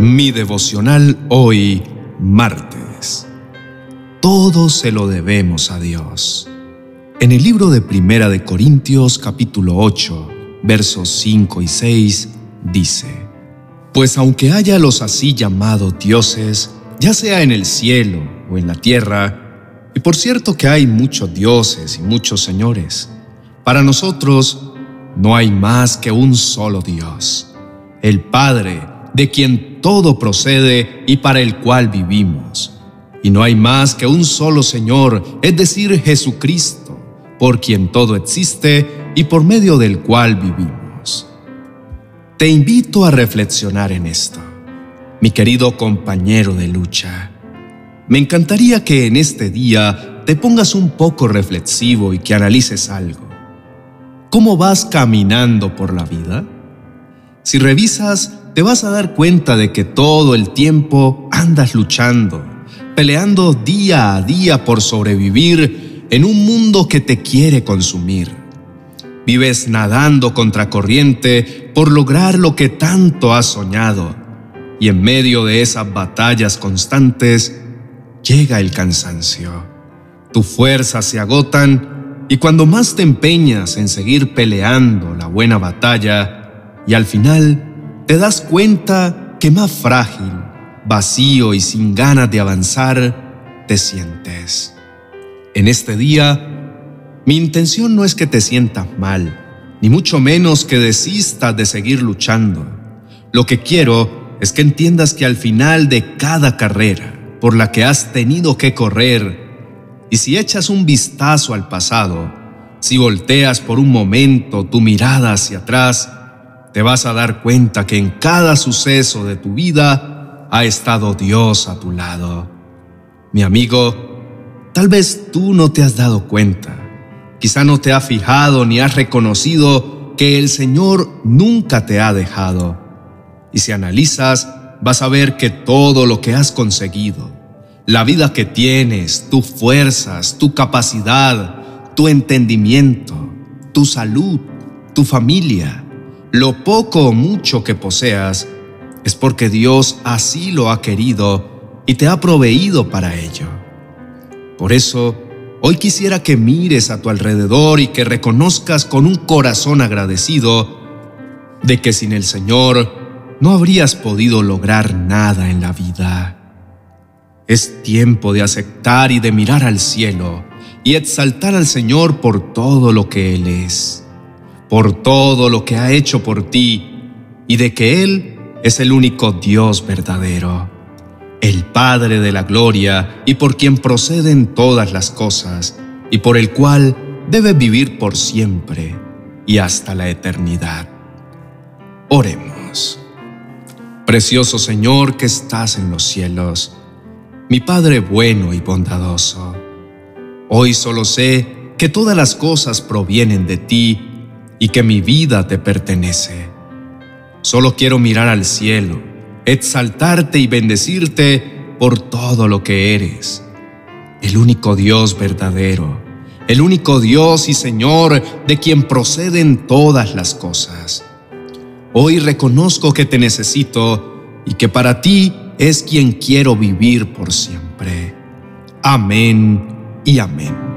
Mi devocional hoy, martes. Todo se lo debemos a Dios. En el libro de Primera de Corintios capítulo 8, versos 5 y 6, dice, Pues aunque haya los así llamados dioses, ya sea en el cielo o en la tierra, y por cierto que hay muchos dioses y muchos señores, para nosotros no hay más que un solo Dios, el Padre, de quien todo procede y para el cual vivimos. Y no hay más que un solo Señor, es decir, Jesucristo, por quien todo existe y por medio del cual vivimos. Te invito a reflexionar en esto, mi querido compañero de lucha. Me encantaría que en este día te pongas un poco reflexivo y que analices algo. ¿Cómo vas caminando por la vida? Si revisas, te vas a dar cuenta de que todo el tiempo andas luchando, peleando día a día por sobrevivir en un mundo que te quiere consumir. Vives nadando contra corriente por lograr lo que tanto has soñado. Y en medio de esas batallas constantes, llega el cansancio. Tus fuerzas se agotan y cuando más te empeñas en seguir peleando la buena batalla, y al final te das cuenta que más frágil, vacío y sin ganas de avanzar, te sientes. En este día, mi intención no es que te sientas mal, ni mucho menos que desistas de seguir luchando. Lo que quiero es que entiendas que al final de cada carrera por la que has tenido que correr, y si echas un vistazo al pasado, si volteas por un momento tu mirada hacia atrás, te vas a dar cuenta que en cada suceso de tu vida ha estado Dios a tu lado. Mi amigo, tal vez tú no te has dado cuenta, quizá no te has fijado ni has reconocido que el Señor nunca te ha dejado. Y si analizas, vas a ver que todo lo que has conseguido, la vida que tienes, tus fuerzas, tu capacidad, tu entendimiento, tu salud, tu familia, lo poco o mucho que poseas, es porque Dios así lo ha querido y te ha proveído para ello. Por eso, hoy quisiera que mires a tu alrededor y que reconozcas con un corazón agradecido de que sin el Señor no habrías podido lograr nada en la vida. Es tiempo de aceptar y de mirar al cielo y exaltar al Señor por todo lo que Él es, por todo lo que ha hecho por ti y de que Él es el único Dios verdadero, el Padre de la gloria y por quien proceden todas las cosas y por el cual debe vivir por siempre y hasta la eternidad. Oremos. Precioso Señor que estás en los cielos, mi Padre bueno y bondadoso. Hoy solo sé que todas las cosas provienen de ti y que mi vida te pertenece. Solo quiero mirar al cielo, exaltarte y bendecirte por todo lo que eres. El único Dios verdadero, el único Dios y Señor de quien proceden todas las cosas. Hoy reconozco que te necesito y que para ti es quien quiero vivir por siempre. Amén y amén.